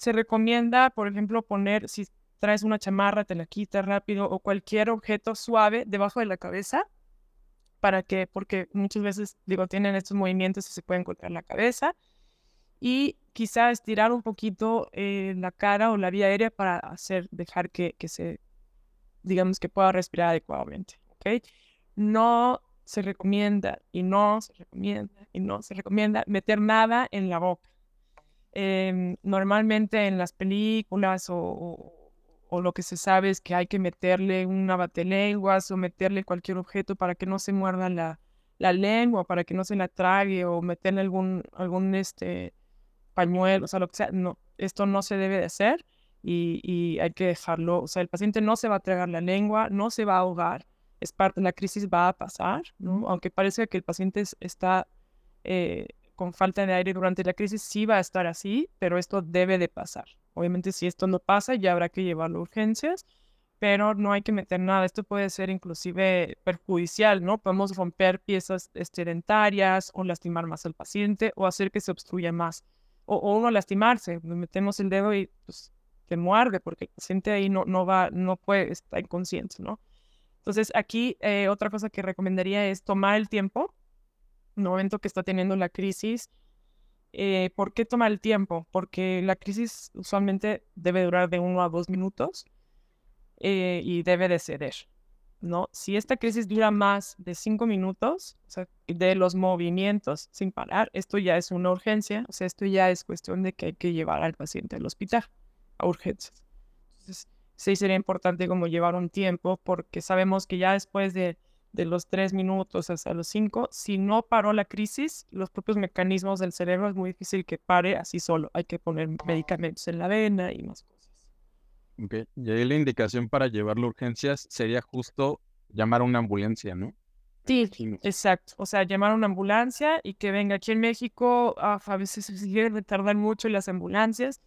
se recomienda, por ejemplo, poner, si traes una chamarra, te la quitas rápido o cualquier objeto suave debajo de la cabeza para que, porque muchas veces, digo, tienen estos movimientos y se pueden golpear la cabeza. Y quizá estirar un poquito eh, la cara o la vía aérea para hacer, dejar que, que se, digamos, que pueda respirar adecuadamente, ¿ok? No se recomienda y no se recomienda y no se recomienda meter nada en la boca. Em, normalmente en las películas o, lo que se sabe es que hay que meterle una batelenguas o meterle cualquier objeto para que no se muerda la, la lengua, para que no se la trague o meterle algún, algún este, pañuelo, o sea, lo que sea. No, esto no se debe de hacer y, y, hay que dejarlo. O sea, el paciente no se va a tragar la lengua, no se va a ahogar. Es parte de la crisis, va a pasar, ¿no? Aunque parece que el paciente está eh, con falta de aire durante la crisis sí va a estar así, pero esto debe de pasar. Obviamente si esto no pasa ya habrá que llevarlo a urgencias, pero no hay que meter nada. Esto puede ser inclusive perjudicial, ¿no? Podemos romper piezas dentarias o lastimar más al paciente o hacer que se obstruya más. O, o uno lastimarse, metemos el dedo y pues te muerde porque el paciente ahí no, no va, no puede, está inconsciente, ¿no? Entonces aquí eh, otra cosa que recomendaría es tomar el tiempo, el momento que está teniendo la crisis. Eh, ¿Por qué tomar el tiempo? Porque la crisis usualmente debe durar de uno a dos minutos eh, y debe de ceder, ¿no? Si esta crisis dura más de cinco minutos, o sea, de los movimientos sin parar, esto ya es una urgencia, o sea, esto ya es cuestión de que hay que llevar al paciente al hospital, a urgencias. Entonces, sí sería importante como llevar un tiempo porque sabemos que ya después de, de los tres minutos hasta los cinco, si no paró la crisis, los propios mecanismos del cerebro es muy difícil que pare así solo. Hay que poner medicamentos en la vena y más cosas. Y ahí la indicación para llevarlo a urgencias sería justo llamar a una ambulancia, ¿no? Sí, exacto. O sea, llamar a una ambulancia y que venga aquí en México. Ah, a veces se de tardar mucho las ambulancias.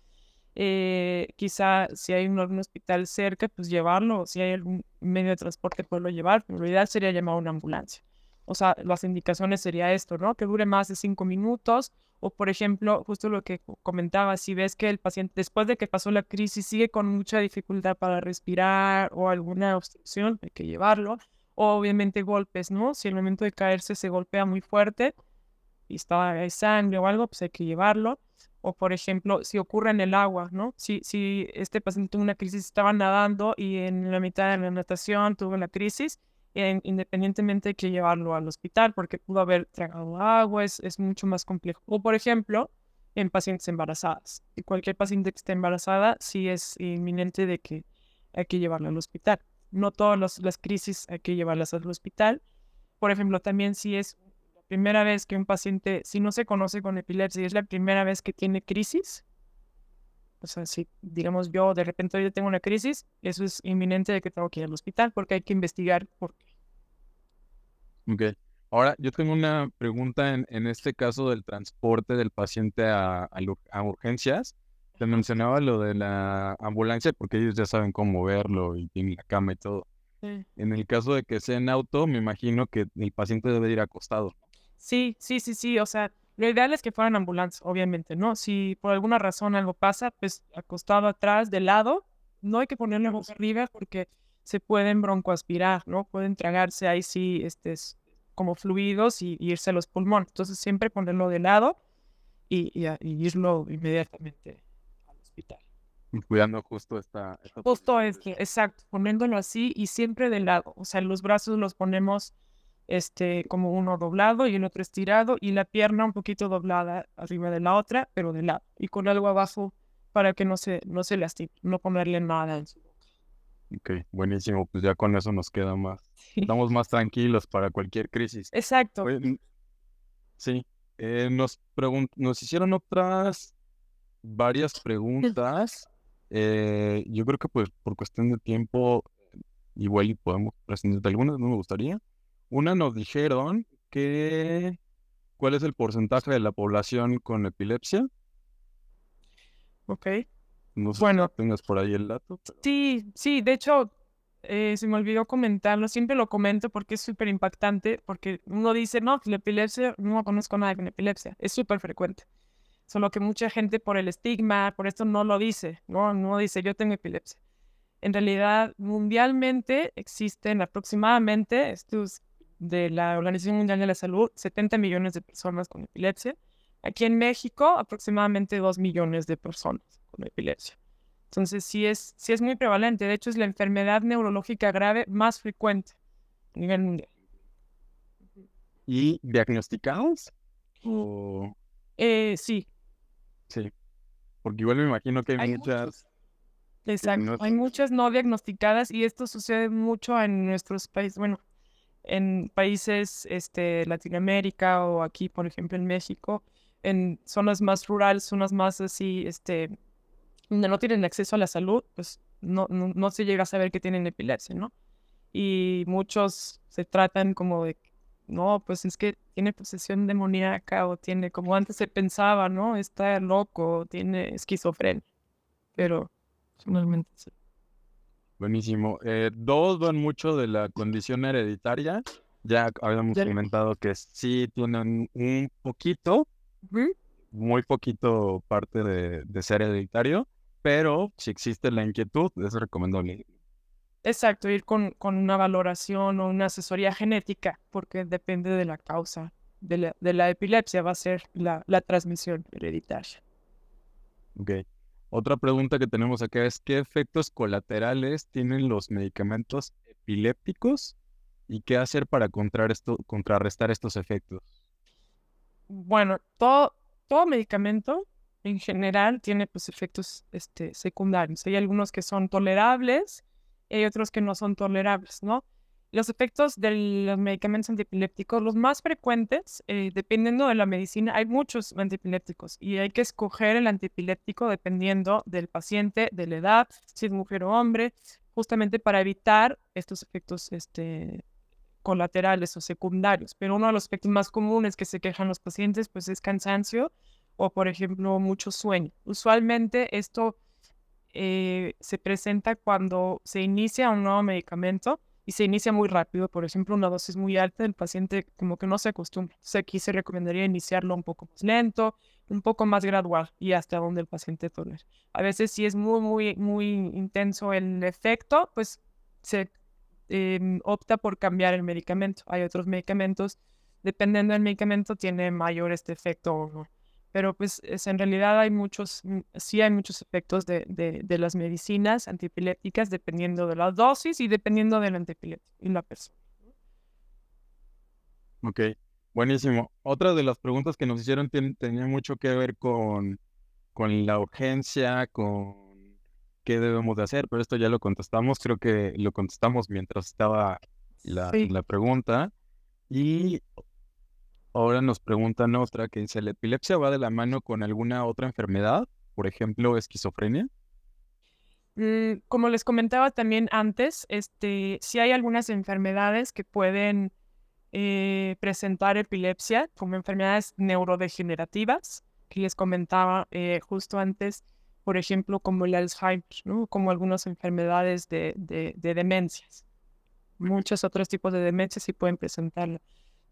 Eh, quizá si hay un, hospital cerca, pues llevarlo. Si hay algún medio de transporte, poderlo llevar. Pero lo ideal sería llamar a una ambulancia. O sea, las indicaciones sería esto, ¿no? Que dure más de cinco minutos o, por ejemplo, justo lo que comentaba, si ves que el paciente después de que pasó la crisis sigue con mucha dificultad para respirar o alguna obstrucción, hay que llevarlo. O obviamente golpes, ¿no? Si el momento de caerse se golpea muy fuerte y está hay sangre o algo, pues hay que llevarlo. O, por ejemplo, si ocurre en el agua, ¿no? Si, si este paciente tuvo una crisis, estaba nadando y en la mitad de la natación tuvo una crisis, independientemente hay que llevarlo al hospital porque pudo haber tragado agua, es, es mucho más complejo. O por ejemplo, en pacientes embarazadas. Y cualquier paciente que esté embarazada, sí es inminente de que hay que llevarlo al hospital. No todas las crisis hay que llevarlas al hospital. Por ejemplo, también si es la primera vez que un paciente, si no se conoce con epilepsia es la primera vez que tiene crisis, o sea, si digamos yo de repente hoy tengo una crisis, eso es inminente de que tengo que ir al hospital porque hay que investigar por qué. Ok. Ahora, yo tengo una pregunta en, en este caso del transporte del paciente a, a, urgencias. Te mencionaba lo de la ambulancia porque ellos ya saben cómo verlo y tienen la cama y todo. En el caso de que sea en auto, me imagino que el paciente debe ir acostado. Sí, sí, sí, sí. O sea, lo ideal es que fueran ambulancias, obviamente, ¿no? Si por alguna razón algo pasa, pues acostado atrás, de lado, no hay que ponerle boca arriba porque se pueden broncoaspirar, ¿no? Pueden tragarse ahí sí, este, como fluidos y, irse a los pulmones. Entonces siempre ponerlo de lado y, irlo inmediatamente al hospital. Cuidando justo esta... justo es que, exacto, poniéndolo así y siempre de lado. O sea, los brazos los ponemos este, como uno doblado y el otro estirado y la pierna un poquito doblada arriba de la otra, pero de lado y con algo abajo para que no se, no se lastime, no ponerle nada en su boca. Ok, buenísimo, pues ya con eso nos queda más, estamos más tranquilos para cualquier crisis. Exacto. sí, eh, nos, nos hicieron otras varias preguntas. Eh, yo creo que pues por cuestión de tiempo igual y podemos presentar algunas, no me gustaría. Una nos dijeron que cuál es el porcentaje de la población con epilepsia. Ok. No sé bueno, si tengas por ahí el dato. Sí, sí, de hecho, eh, se me olvidó comentarlo, siempre lo comento porque es súper impactante, porque uno dice, no, la epilepsia, no conozco a nadie con epilepsia, es súper frecuente. Solo que mucha gente por el estigma, por esto no lo dice, no, no dice, yo tengo epilepsia. En realidad, mundialmente existen aproximadamente, estos de la Organización Mundial de la Salud 70 millones de personas con epilepsia. Aquí en México, aproximadamente 2 millones de personas con epilepsia. Entonces, sí es, sí es muy prevalente. De hecho, es la enfermedad neurológica grave más frecuente a nivel mundial. ¿Y diagnosticados? O... Eh, sí. Sí. Porque igual me imagino que hay, muchas... Exacto. Hay muchas no diagnosticadas y esto sucede mucho en nuestros países. Bueno, en países este, Latinoamérica o aquí, por ejemplo, en México, en zonas más rurales, zonas más así, este, donde no tienen acceso a la salud, pues no, no, se llega a saber que tienen epilepsia, ¿no? Y muchos se tratan como de, no, pues es que tiene posesión demoníaca o tiene, como antes se pensaba, ¿no? Está loco, tiene esquizofrenia. Pero, finalmente Buenísimo. Eh, dos van mucho de la condición hereditaria. Ya habíamos comentado que sí tienen un poquito, muy poquito parte de, de, ser hereditario, pero si existe la inquietud, es recomendable. Exacto, ir con, con una valoración o una asesoría genética, porque depende de la causa de la, de la epilepsia, va a ser la, la transmisión hereditaria. Ok. Otra pregunta que tenemos acá es, ¿qué efectos colaterales tienen los medicamentos epilépticos y qué hacer para contrarrestar estos efectos? Bueno, todo, todo medicamento en general tiene pues, efectos este, secundarios. Hay algunos que son tolerables y hay otros que no son tolerables, ¿no? Los efectos de los medicamentos antiepilépticos, los más frecuentes, eh, dependiendo de la medicina, hay muchos antiepilépticos y hay que escoger el antiepiléptico dependiendo del paciente, de la edad, si es mujer o hombre, justamente para evitar estos efectos este, colaterales o secundarios. Pero uno de los efectos más comunes que se quejan los pacientes pues es cansancio o, por ejemplo, mucho sueño. Usualmente esto eh, se presenta cuando se inicia un nuevo medicamento y se inicia muy rápido, por ejemplo, una dosis muy alta, el paciente como que no se acostumbra. Entonces aquí se recomendaría iniciarlo un poco más lento, un poco más gradual y hasta donde el paciente tolere. A veces si es muy, muy, muy intenso el efecto, pues se em, opta por cambiar el medicamento. Hay otros medicamentos, dependiendo del medicamento, tiene mayor este efecto o no pero pues es, en realidad hay muchos, mm, sí hay muchos efectos de, de, las medicinas antiepilépticas dependiendo de la dosis y dependiendo del antiepiléptico y la persona. Ok, buenísimo. Otra de las preguntas que nos hicieron tenía mucho que ver con, con la urgencia, con qué debemos de hacer, pero esto ya lo contestamos, creo que lo contestamos mientras estaba la, la pregunta. Y Ahora nos preguntan otra que dice, ¿la epilepsia va de la mano con alguna otra enfermedad? Por ejemplo, esquizofrenia. Mm, como les comentaba también antes, este, sí hay algunas enfermedades que pueden eh, presentar epilepsia, como enfermedades neurodegenerativas, que les comentaba eh, justo antes, por ejemplo, como el Alzheimer, ¿no? como algunas enfermedades de, de, de demencias. Muchos otros tipos de demencias sí pueden presentarlo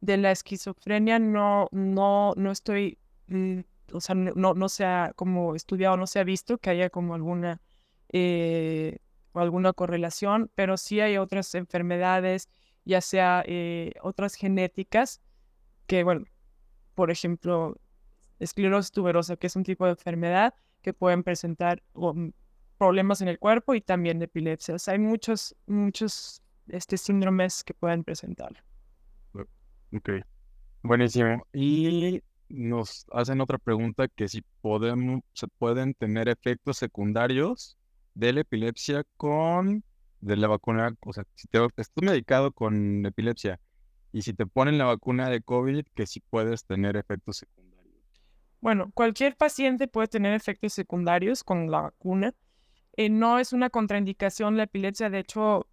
de la esquizofrenia no, no, no estoy, mm, o sea, no, no se ha como estudiado, no se ha visto que haya como alguna, eh, alguna correlación, pero sí hay otras enfermedades, ya sea eh, otras genéticas, que bueno, por ejemplo, esclerosis tuberosa, que es un tipo de enfermedad que pueden presentar um, problemas en el cuerpo y también epilepsia. Hay muchos, muchos este, síndromes que pueden presentar. Ok, buenísimo. Y nos hacen otra pregunta que si podemos, se pueden tener efectos secundarios de la epilepsia con de la vacuna, o sea, si te, estás medicado con epilepsia y si te ponen la vacuna de COVID, que si puedes tener efectos secundarios. Bueno, cualquier paciente puede tener efectos secundarios con la vacuna. Eh, no es una contraindicación la epilepsia, de hecho,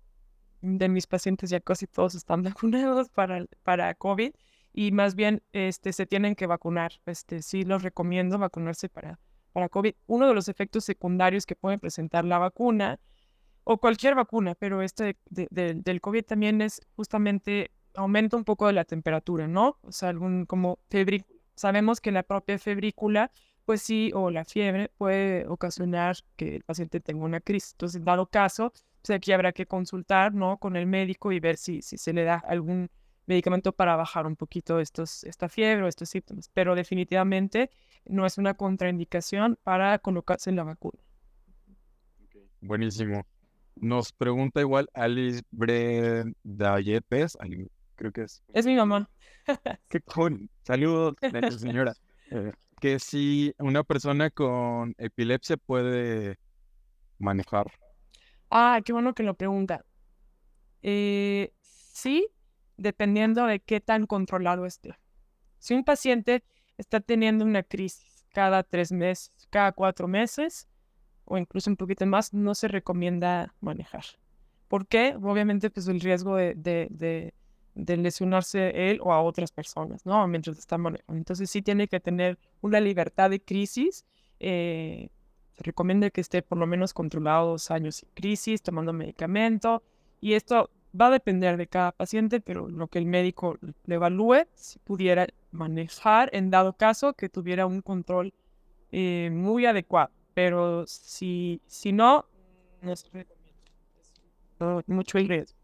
de mis pacientes ya casi todos están vacunados para, para COVID y más bien este, se tienen que vacunar. Este, sí los recomiendo vacunarse para, para COVID. Uno de los efectos secundarios que puede presentar la vacuna o cualquier vacuna, pero este del COVID también es justamente aumenta un poco de la temperatura, ¿no? O sea, algún como febrícula. Sabemos que la propia febrícula, pues sí, o la fiebre puede ocasionar que el paciente tenga una crisis. Entonces, dado caso, pues aquí habrá que consultar, ¿no? Con el médico y ver si, si se le da algún medicamento para bajar un poquito estos, esta fiebre o estos síntomas. Pero definitivamente no es una contraindicación para colocarse en la vacuna. Buenísimo. Nos pregunta igual Alice Bredayepes, creo que es. Es mi mamá. Qué cool. Saludos, señora. Eh, que si una persona con epilepsia puede manejar Ah, qué bueno que lo pregunta. Eh, sí, dependiendo de qué tan controlado esté. Si un paciente está teniendo una crisis cada tres meses, cada cuatro meses, o incluso un poquito más, no se recomienda manejar. ¿Por qué? Obviamente, pues el riesgo de, lesionarse él o a otras personas, ¿no? Mientras está manejando. Entonces sí tiene que tener una libertad de crisis. Eh, Se recomienda que esté por lo menos controlado dos años sin crisis, tomando medicamento. Y esto va a depender de cada paciente, pero lo que el médico le evalúe, si pudiera manejar en dado caso que tuviera un control eh, muy adecuado. Pero si, si no, no se recomienda. Mucho riesgo.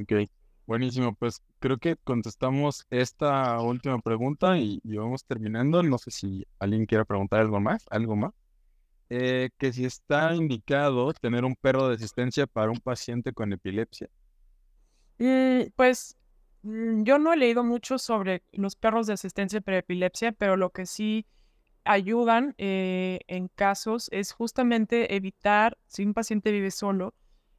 Ok, buenísimo. Pues creo que contestamos esta última pregunta y, vamos terminando. No sé si alguien quiere preguntar algo más, algo más. Eh, que si está indicado tener un perro de asistencia para un paciente con epilepsia. Mm, pues mm, yo no he leído mucho sobre los perros de asistencia para epilepsia, pero lo que sí ayudan eh, en casos es justamente evitar, si un paciente vive solo,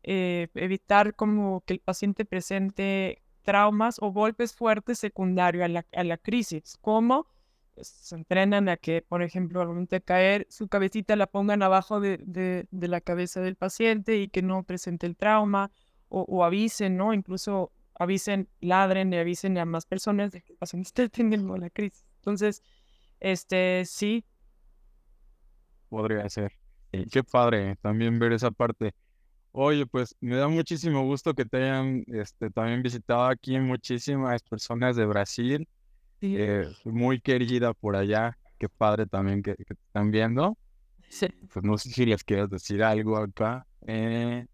eh, evitar como que el paciente presente traumas o golpes fuertes secundarios a la, a la crisis, como se entrenan a que, por ejemplo, al momento de caer, su cabecita la pongan abajo de, de, la cabeza del paciente y que no presente el trauma, o, avisen, ¿no? Incluso avisen, ladren y avisen a más personas de que el paciente está teniendo la crisis. Entonces, este, sí. Podría ser. qué padre también ver esa parte. Oye, pues me da muchísimo gusto que te hayan este, también visitado aquí muchísimas personas de Brasil. Eh, muy querida por allá. Qué padre también que, te están viendo. Sí. Pues no sé si quieres decir algo acá. Eh...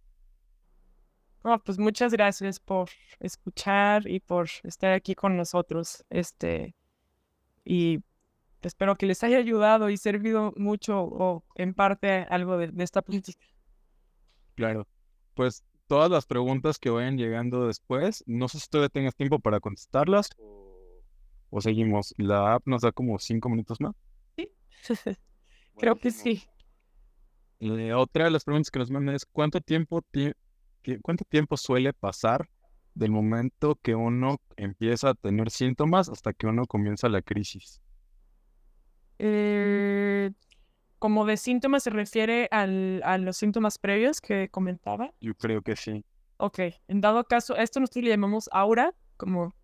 pues muchas gracias por escuchar y por estar aquí con nosotros. Este, y espero que les haya ayudado y servido mucho o en parte algo de esta política. Claro. Pues todas las preguntas que vayan llegando después, no sé si todavía tengas tiempo para contestarlas o, seguimos. La app nos da como cinco minutos más. Sí, creo que sí. Eh, otra de las preguntas que nos mandan es ¿cuánto tiempo, cuánto tiempo suele pasar del momento que uno empieza a tener síntomas hasta que uno comienza la crisis? Eh, como de síntomas se refiere al, a los síntomas previos que comentaba. Yo creo que sí. Ok, en dado caso, esto nosotros le llamamos aura, como,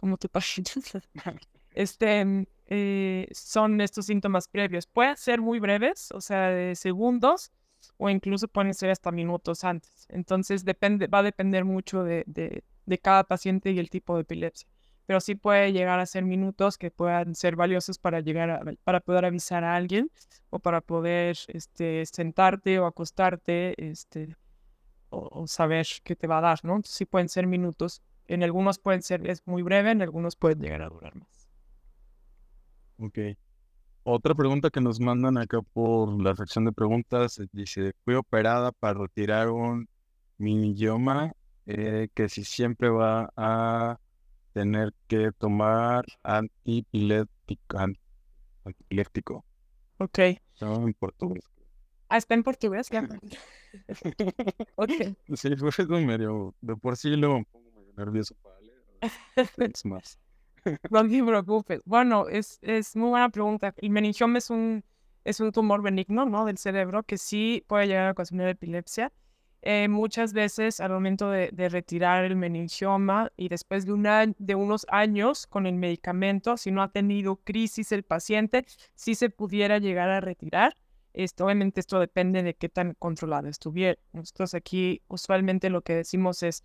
como tu este, eh, son estos síntomas previos. Pueden ser muy breves, o sea, de segundos, o incluso pueden ser hasta minutos antes. Entonces, depende, va a depender mucho de, de, de cada paciente y el tipo de epilepsia pero sí puede llegar a ser minutos que puedan ser valiosos para llegar a, para poder avisar a alguien o para poder este, sentarte o acostarte este, o, saber qué te va a dar, ¿no? sí pueden ser minutos. En algunos pueden ser, es muy breve, en algunos pueden llegar a durar más. Ok. Otra pregunta que nos mandan acá por la sección de preguntas dice, fui operada para retirar un minioma eh, que si siempre va a tener que tomar antipiléptico. antipiléptico. Ok. Está en portugués. Ah, está en portugués, ya. ok. Sí, fue medio, de por sí lo nervioso para leer. Es más. No te preocupes. Bueno, es, es muy buena pregunta. El meningioma es un, es un tumor benigno, ¿no? Del cerebro que sí puede llegar a ocasionar epilepsia. Eh, muchas veces al momento de, retirar el meningioma y después de, una, de unos años con el medicamento, si no ha tenido crisis el paciente, sí se pudiera llegar a retirar. Esto, obviamente esto depende de qué tan controlado estuviera. Nosotros aquí usualmente lo que decimos es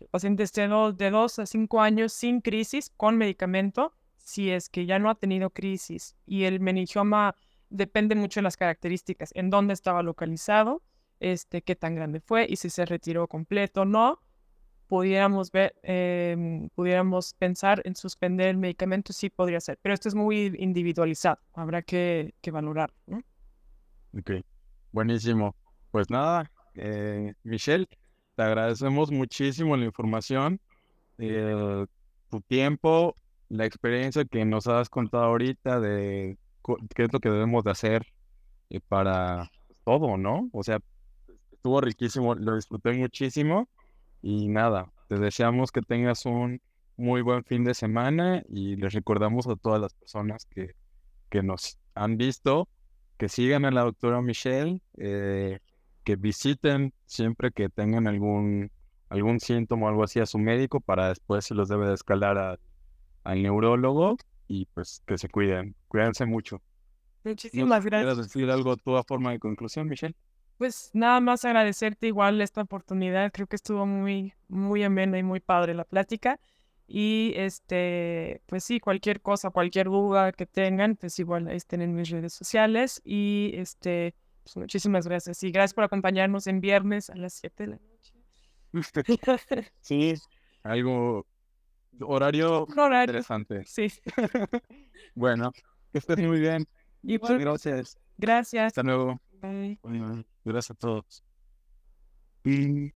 que el paciente esté de 2 a 5 años sin crisis con medicamento. Si es que ya no ha tenido crisis y el meningioma depende mucho de las características, en dónde estaba localizado, este, qué tan grande fue y si se retiró completo o no, pudiéramos ver, em, pudiéramos pensar en suspender el medicamento, sí podría ser, pero esto es muy individualizado, habrá que, que valorar. ¿no? Ok, buenísimo. Pues nada, eh, Michelle, te agradecemos muchísimo la información, eh, tu tiempo, la experiencia que nos has contado ahorita de qué es lo que debemos de hacer eh, para todo, ¿no? O sea, estuvo riquísimo, lo disfruté muchísimo y nada, te deseamos que tengas un muy buen fin de semana y les recordamos a todas las personas que, que nos han visto que sigan a la doctora Michelle, eh, que visiten siempre que tengan algún, algún síntoma o algo así a su médico para después se los debe de escalar al neurólogo y pues que se cuiden. Cuídense mucho. Muchísimas ¿Quieres gracias. decir algo tú a forma de conclusión, Michelle? Pues nada más agradecerte igual esta oportunidad. Creo que estuvo muy, muy amena y muy padre la plática. Y este, pues sí, cualquier cosa, cualquier duda que tengan, pues igual ahí estén en mis redes sociales. Y este, pues muchísimas gracias. Y gracias por acompañarnos en viernes a las 7 de la noche. sí, algo horario interesante. Sí. Bueno, que estés muy bien. Igual, Gracias. gracias. Hasta luego. Bye. Bueno, Gracias a todos. Y